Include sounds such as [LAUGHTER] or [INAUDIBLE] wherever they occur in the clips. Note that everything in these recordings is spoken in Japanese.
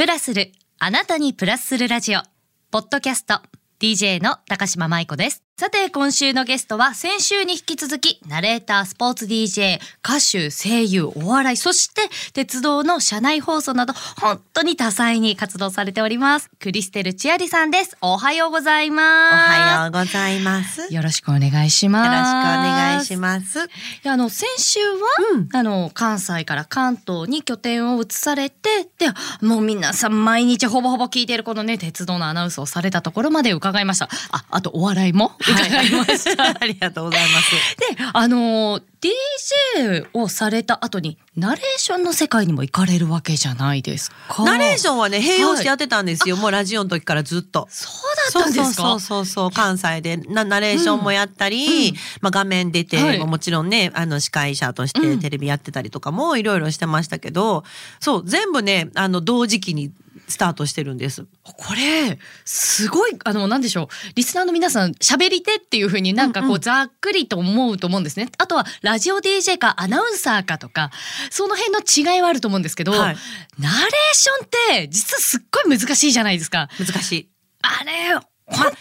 プラスる、あなたにプラスするラジオ。ポッドキャスト、DJ の高島舞子です。さて、今週のゲストは先週に引き続き、ナレーター、スポーツ DJ、歌手、声優、お笑い、そして鉄道の車内放送など、本当に多彩に活動されております。クリステルチアリさんです。おはようございおます。はようございます。よよろしくお願いします。ろしくお願いします。あの先週は、うんあの関西から関東に拠点を移されてでもう皆さん毎日ほぼほぼ聞いているこのね鉄道のアナウンスをされたところまで伺いましたああとお笑いも？伺い。ました、ありがとうございます。であの DJ をされた後にナレーションの世界にも行かれるわけじゃないですか。ナレーションはね、併用してやってたんですよ。もうラジオの時からずっと。そうだったんですか？そうそうそう関西で。なナレーションもやったり、うん。まあ、画面出て、はい。もちろんねあの司会者としうん。てテレビやってたりとかもいろいろしてましたけど、そう全部ねあの同時期にスタートしてるんです。これすごいあのなんでしょうリスナーの皆さん喋り手っていう風になんかこうんううんざっくりと思うと思うんですね。あとはラジオ DJ かアナウンサーかとかその辺の違いはあると思うんですけど、はいナレーションって実はすっごい難しいじゃないですか。難しい。あれほん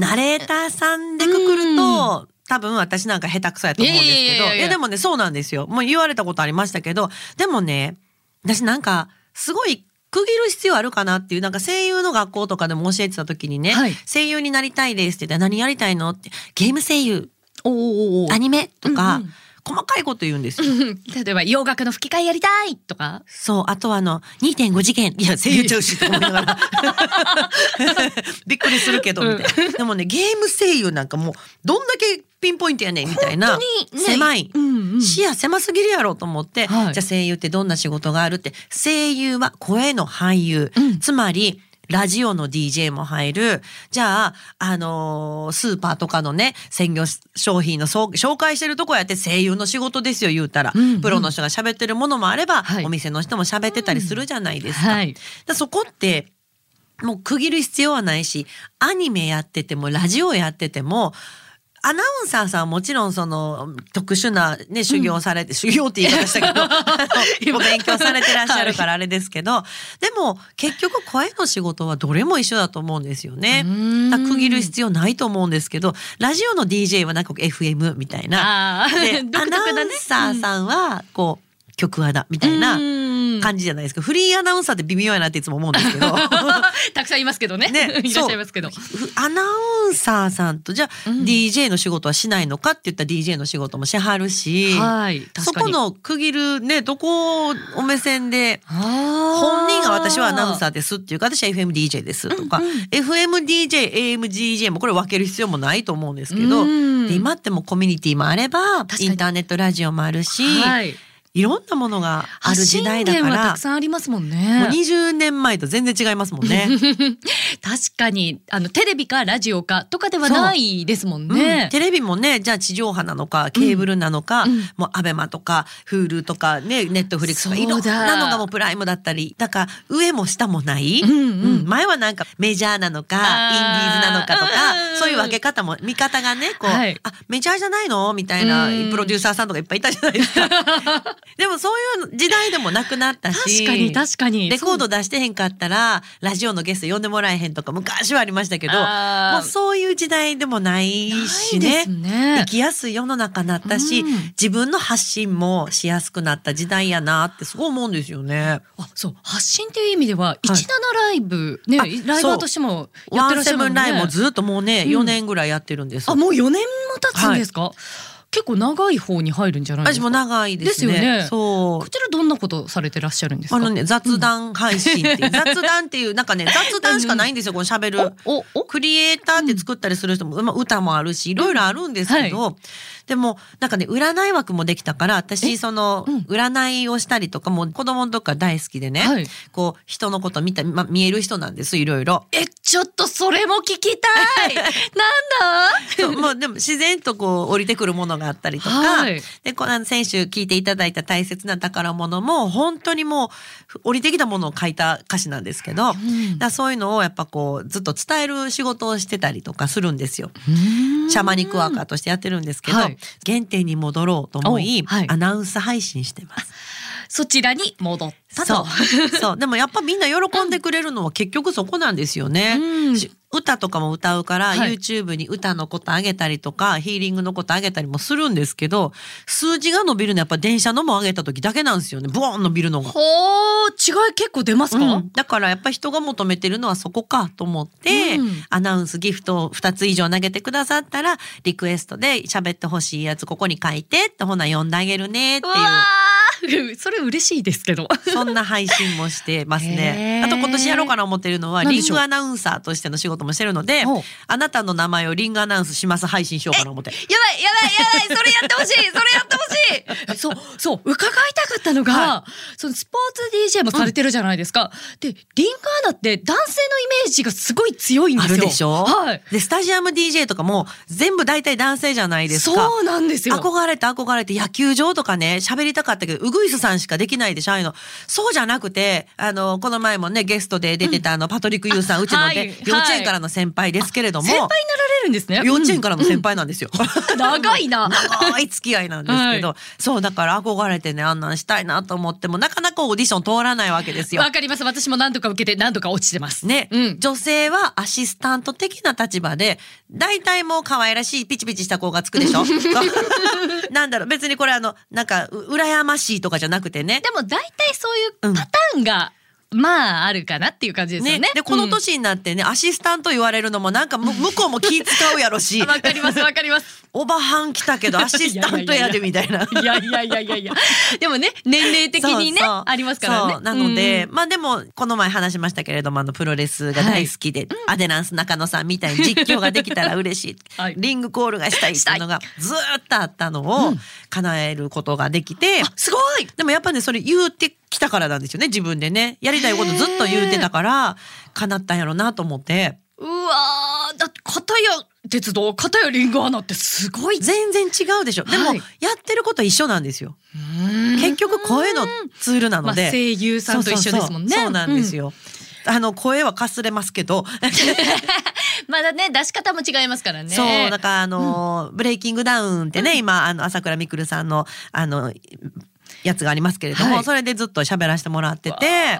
ナレーターさんでくくると、多分私なんか下手くそやと思うんですけどいやでもねそうなんですよもう言われたことありましたけどでもね私なんかすごい区切る必要あるかなっていうなんか声優の学校とかでも教えてた時にね、はい。声優になりたいですって言ったら何やりたいのってゲーム声優。おーおーおー。アニメとか、うんうん細かいこと言うんですよ。う [LAUGHS] ん例えば洋楽の吹き替えやりたいとか？そう、あとはあの、2.5次元。いや、声優ちゃうし、と思いながら。[LAUGHS] びっくりするけど、みたいな。でもね、ゲーム声優なんかもう、どんだけピンポイントやねん、みたいな本。当にね狭い。うんうん視野狭すぎるやろと思って、はいじゃあ声優ってどんな仕事があるって、声優は声の俳優。うんつまり、ラジオの DJ も入る。じゃあ、あのースーパーとかのね、鮮魚商品の紹介してるとこやって声優の仕事ですよ、言うたら。うんうんプロの人が喋ってるものもあれば、はいお店の人も喋ってたりするじゃないですか。はい。でそこって、もう区切る必要はないし、アニメやってても、ラジオやってても、アナウンサーさんはもちろんその特殊なね、修行されて、修行って言い方したけど、あ [LAUGHS] の [LAUGHS] お勉強されてらっしゃるからあれですけど、でも結局声の仕事はどれも一緒だと思うんですよね。区切る必要ないと思うんですけど、ラジオの DJ はなんか FM みたいな。で、[LAUGHS] 独アナウンサーさんは、こう、曲アナみたいなうん感じじゃないですか。フリーアナウンサーって微妙やなっていつも思うんですけど。[LAUGHS] たくさんいますけどね。ね [LAUGHS] いらっしゃいますけど。ふアナウンサーさんとじゃあ、うん DJ の仕事はしないのかって言ったら DJ の仕事もしはるし、はい。そこの区切るねどこをお目線で本本人が私はアナウンサーですっていうか私は FMDJ ですとか、うんうん FMDJ、AMDJ もこれ分ける必要もないと思うんですけど、うんで今ってもうコミュニティもあればインターネットラジオもあるし、はい。いろんなものがある時代だからたく。さんありますもんもうね。20年前と全然違いますもんね。[LAUGHS] 確かにあのテレビかラジオかとかではないですもんうん。ね。テレビもねじゃあ地上波なのかケーブルなのか、うん。もうアベマとか Hulu とかねネットフリックスとかいろんなのがもうプライムだったりだから上も下もない、うんうん。前はなんかメジャーなのかインディーズなのかとかうん。そういう分け方も見方がねこう、はい。あメジャーじゃないの？みたいなうん。プロデューサーさんとかいっぱいいたじゃないですか。[LAUGHS] でもそういう時代でもなくなったし。確かに確かに。レコード出してへんかったらラジオのゲスト呼んでもらえへんとか昔はありましたけどもうそういう時代でもないしね。ね。生きやすい世の中になったし、うん。自分の発信もしやすくなった時代やなってすごい思うんですよね。あそう。発信っていう意味では17ライブねあライバーとしてもやっワンてらっしゃるもんね。セブンライブもずっともうね、うん。4年ぐらいやってるんです。あもう4年も経つんですか？結構長い方に入るんじゃないですか？私も長いですね。ですよねそうこ。ちらどんなことされてらっしゃるんですか？あのね、雑談配信っていう、[LAUGHS] 雑談っていう、なんかね、雑談しかないんですよ、この喋る。おお？おクリエイターって作ったりする人も、まあ、歌もあるしいろいろあるんですけど、でもなんかね占い枠もできたから私そのうん占いをしたりとかもう子供の時から大好きでね、はいこう人のこと見た、まあ、見える人なんですいろいろ。えちょっとそれも聞きたい。[LAUGHS] なんだ？もうでも自然とこう降りてくるものがあったりとか、はいでこの先週聞いていただいた大切な宝物も本当にもう降りてきたものを書いた歌詞なんですけど、だからそういうのをやっぱこうずっと伝える仕事をしてたりとかするんですよ。シャマニックワーカーとしてやってるんですけど、はい原点に戻ろうと思い、おはいアナウンス配信してます。そちらに戻ったそと。う。そう。でもやっぱみんな喜んでくれるのは結局そこなんですよね。うん。し歌とかも歌うから、はい。YouTube に歌のことあげたりとかヒーリングのことあげたりもするんですけど数字が伸びるのはやっぱ電車のも上げた時だけなんですよね。ブワーン伸びるのが。ほー、違い結構出ますか、うん。だからやっぱ人が求めてるのはそこかと思って、うん。アナウンスギフトを2つ以上投げてくださったらリクエストで喋ってほしいやつここに書いてってほな読んであげるねっていう。う [LAUGHS] それ嬉しいですけど。そんな配信もしてますへね。ー。あと今年やろうかな思ってるのはリングアナウンサーとしての仕事もしてるのであなたの名前をリングアナウンスします配信しようかな思って。やばいやばいやばいそれやってほしいそれやってほしい。そう [LAUGHS] そう伺いたかったのが、はそのスポーツ DJ もされてるじゃないですか、でリンガーナって男性のイメージがすごい強いんですよ。でしょ、はい。でスタジアム DJ とかも全部大体男性じゃないですか。そうなんですよ。憧れて憧れて野球場とかね喋りたかったけどウグイスさんしかできないでしょああいうの。そうじゃなくてあのこの前もねゲストで出てたあのパトリック・ユーさんうちのね、はい。幼稚園からの先輩ですけれども、先輩になられるんですね。幼稚園からの先輩なんですよ。う [LAUGHS] ん長いな。長い付き合いなんですけど、そうだから憧れてねあんなんしたいなと思ってもなかなかオーディション通らないわけですよ。わ。かります。私も何度か受けて何度か落ちてます。ね、うん。女性はアシスタント的な立場で大体もう可愛らしいピチピチした子がつくでしょ？[LAUGHS] [LAUGHS] なんだろう。別にこれあのなんかう羨ましいとかじゃなくてね。でも大体そういうパターンが、まああるかなっていう感じですよね。ね。でこのうん。年になってね、アシスタント言われるのもなんかむ向こうも [LAUGHS] 気使うやろし。わかりますわかります。おばはん来たけど [LAUGHS] アシスタントやでみたいな。いやいやいやいやいや。でもね、年齢的にね、ありますからね。なので、うんまあでもこの前話しましたけれどもあのプロレスが大好きで、アデランス中野さんみたいに実況ができたら嬉しい、[LAUGHS] はい。リングコールがしたいっていうのがずーっとあったのを叶えることができて、あ、すごい。でもやっぱねそれ言うてきたからなんですよね自分でね。やりたいことずっと言うてたから叶ったんやろうなと思って。うわー、だって、片や鉄道、片やリングアナってすごい。全然違うでしょ。でも、はい。やってること一緒なんですよ。結局声のツールなので、まあ、声優さんと一緒ですもんね。そうなんですよ。よ。あの声はかすれますけど、[LAUGHS] [LAUGHS] まだね、出し方も違いますからね。そうだからあの、ブレイキングダウンってね、今あの朝倉未来さんのあのやつがありますけれども、はい。それでずっと喋らせてもらってて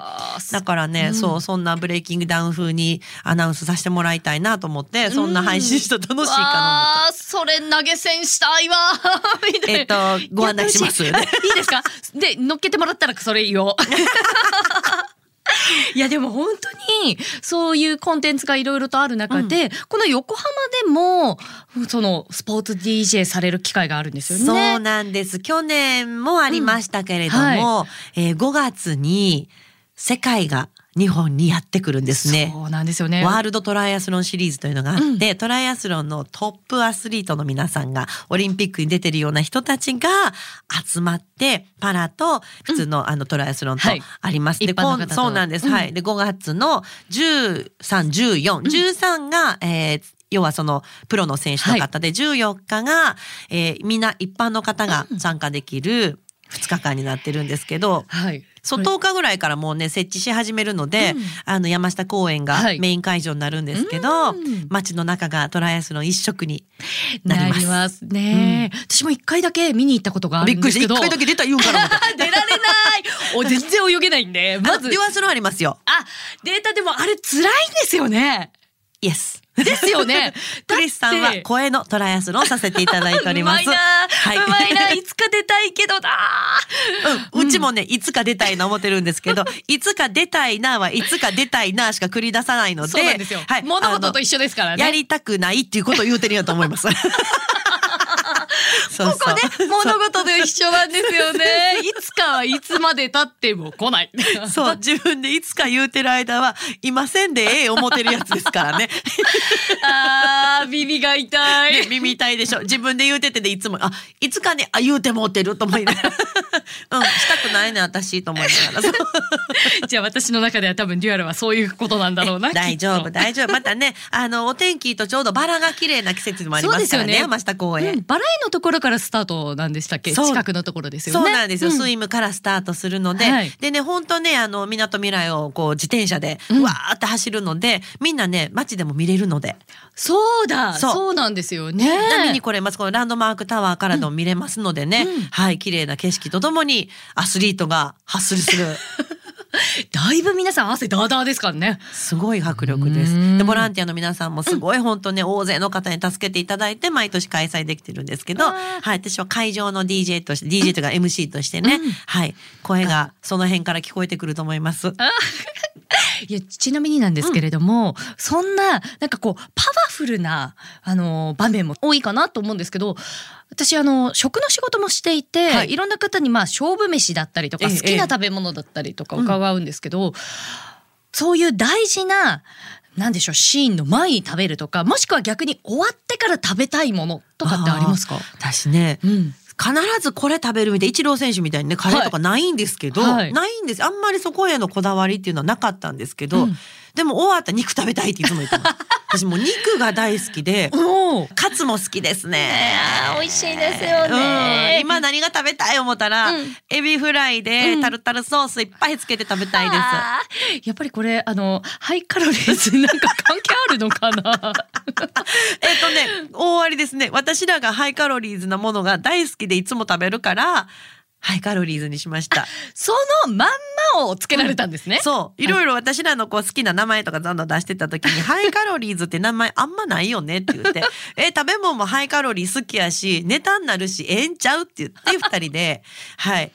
だからね、うん。そうそんなブレイキングダウン風にアナウンスさせてもらいたいなと思ってそんな配信したら楽しいかなわーそれ投げ銭したいわ [LAUGHS] えっとご案内しますやってほしいいいですか？で乗っけてもらったらそれ言おう [LAUGHS] いやでも本当にそういうコンテンツがいろいろとある中で、この横浜でもそのスポーツ DJ される機会があるんですよね。そうなんです。去年もありましたけれども、えー5月に世界が日本にやってくるんですね。そうなんですよね。ワールドトライアスロンシリーズというのがあって、トライアスロンのトップアスリートの皆さんがオリンピックに出てるような人たちが集まってパラと普通の,、あのトライアスロンとはいあります。で一般の方と今そうなんです。うんはい。で5月の13、14、13が、えー要はそのプロの選手の方で、14日が、えーみんな一般の方が参加できる2日間になってるんですけど、はい。そう10日ぐらいからもうね設置し始めるので、あの山下公園がはいメイン会場になるんですけど、うん街の中がトライアスロン一色にななります。りますね、私も一回だけ見に行ったことがあるびっくりして。一回だけ出た言うんかな思った。[LAUGHS] 出られない。お全然泳げないんで、まずまずデュアスロンありますよ。あ、データでもあれ辛いんですよね。イエス。ですよね。[LAUGHS] クリスさんは声のトライアスロンさせていただいております。[LAUGHS] うまいな、はいうまいな、いつか出たいけどな。うん、うちもね、いつか出たいな思ってるんですけど、[LAUGHS] いつか出たいなはいつか出たいなしか繰り出さないので、そうなんですよ。はい、物事とあ一緒ですからね。のやりたくないっていうことを言うてるんやと思います。そうここね、物事と一緒なんですよね。[LAUGHS] いつかはいつまで経っても来ない。そう、[LAUGHS] 自分でいつか言うてる間は、いませんでええ思ってるやつですからね。[LAUGHS] あー、耳が痛い。ね耳痛いでしょ。自分で言うててでいつも、あ、いつかね、あ、言うてもうてると思いながら。うん、したくないね、私、と思いながら。じゃあ私の中では多分デュアルはそういうことなんだろうな。大丈夫、大丈夫。またね、あの、お天気とちょうどバラが綺麗な季節でもありますからね、ね山下公園。うんバラエのところがからスタートなんでしたっけ？近くのところですよね。そうなんですよ、うスイムからスタートするので、はい。でね本当ねあの港未来をこう自転車でうん。わーって走るので、みんなね街でも見れるので、そうだ。そう。なんですよね。見に来れますこのランドマークタワーからでも見れますのでね、うん。はい綺麗な景色とともにアスリートがハッスルする [LAUGHS] [LAUGHS] だいぶ皆さん汗ダーダーですからね。すごい迫力ですうんでボランティアの皆さんもすごい本当ね、大勢の方に助けていただいて毎年開催できてるんですけど、あはい、私は会場の DJ として DJ というか MC としてね、うんはい声がその辺から聞こえてくると思います。[LAUGHS] いやちなみになんですけれども、そんななんかこうパワフルなあの場面も多いかなと思うんですけど私あの食の仕事もしていて、はい。い、ろんな方にまあ勝負飯だったりとかええ好きな食べ物だったりとか伺うんですけど、そういう大事ななんでしょうシーンの前に食べるとかもしくは逆に終わってから食べたいものとかってありますか？私ねうん、必ずこれ食べるみたいなイチロー選手みたいにねカレーとかないんですけど、はい。ないんです。あんまりそこへのこだわりっていうのはなかったんですけど、うんでも終わったら肉食べたいっていつも言ってます。[LAUGHS] 私もう肉が大好きでおカツも好きですね。美味しいですよね。うん今何が食べたい思ったら、うん。エビフライでうん。タルタルソースいっぱいつけて食べたいです、あーやっぱりこれあのハイカロリーズなんか関係あるのかな？[LAUGHS] えっとね大ありですね。私らがハイカロリーズなものが大好きでいつも食べるからハイカロリーズにしました。そのまんまをつけられたんですね。そう。いろいろ私らのこう好きな名前とかどんどん出してた時に「[LAUGHS] ハイカロリーズって名前あんまないよね」って言って「[LAUGHS] え食べ物もハイカロリー好きやしネタになるしええんちゃう?」って言って二人で。[LAUGHS] はい。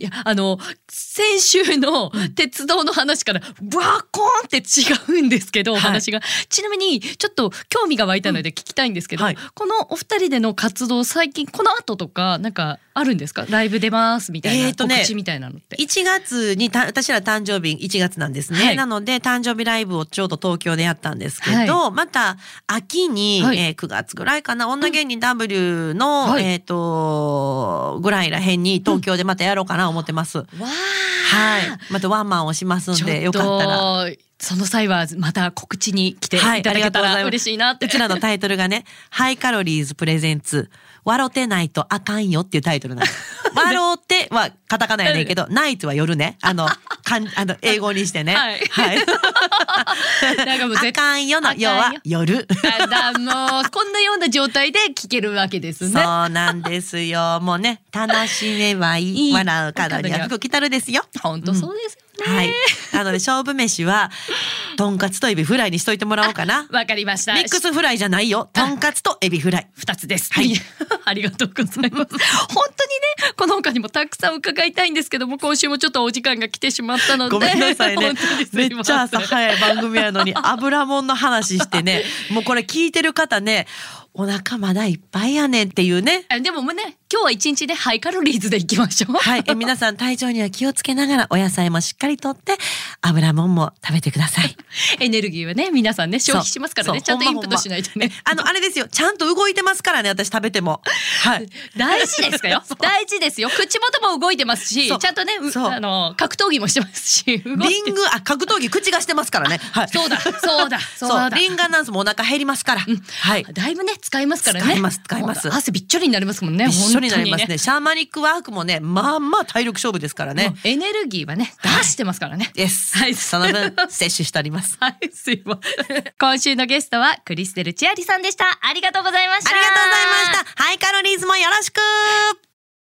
いやあの先週の鉄道の話からバーコーンって違うんですけど、はい。話が。ちなみにちょっと興味が湧いたので聞きたいんですけど、はい。このお二人での活動最近この後とかなんかあるんですか？ライブ出ますみたいなえーとね告知みたいなのって。1月にた私ら誕生日1月なんですね、はい。なので誕生日ライブをちょうど東京でやったんですけど、また秋に、はい。えー9月ぐらいかな女芸人 W の、はい。えっ、とぐらいらへんに東京でまたやろうかな思ってます、わあはい。またワンマンをしますんでよかったら。とその際はまた告知に来ていはいただけたら嬉しいなって。うちらのタイトルがね、[LAUGHS] ハイカロリーズプレゼンツ、笑ってないとあかんよっていうタイトルなんです。[LAUGHS] 笑ってはカタカナやねんけど、ナイトは夜ね。あの、かん [LAUGHS] あの英語にしてね。はいはい。[LAUGHS] なんかもう絶あかんよの夜は夜。あだもうこんなような状態で聞けるわけですそね。うなんですよ。もうね、楽しめばいい。いい笑う角には福来たるですよ。本当そうですよね。はい。なので勝負飯は、とんかつとエビフライにしといてもらおうかな。[LAUGHS] わかりました。ミックスフライじゃないよ。とんかつとエビフライ。二つです。はいありがとうございます。[LAUGHS] 本当にね、この他にもたくさん伺いたいんですけども、今週もちょっとお時間が来てしまったので。ごめんなさいねめっちゃ朝早い番組やのに [LAUGHS] 油もんの話してねもうこれ聞いてる方ねお腹まだいっぱいやねんっていうねあでもね、今日は一日でハイカロリーズでいきましょう。はい。え皆さん体調には気をつけながらお野菜もしっかりとって油もんも食べてください。[LAUGHS] エネルギーはね、皆さんね、消費しますからね、ちゃんとインプットしないとね。あのあれですよ。ちゃんと動いてますからね私食べても。はい。[LAUGHS] 大事ですかよ？[LAUGHS] 大事ですよ。口元も動いてますし、ちゃんとね、うそう。あの格闘技もしてますし、リングあ格闘技口がしてますからね。はい。そうだ、そうだ、そそううだ。リンガーナンスもお腹減りますから、はい。だいぶね使いますからね。使います使います。汗びっちょりになりますもんね。一緒になります本当ねシャーマニックワークもねまあまあ体力勝負ですからねエネルギーはねはい出してますからね。[LAUGHS] です、はいその分摂取しております [LAUGHS] はい、すいません。今週のゲストはクリステルチアリさんでした。ありがとうございました。ありがとうございました。ハイカロリーズもよろしく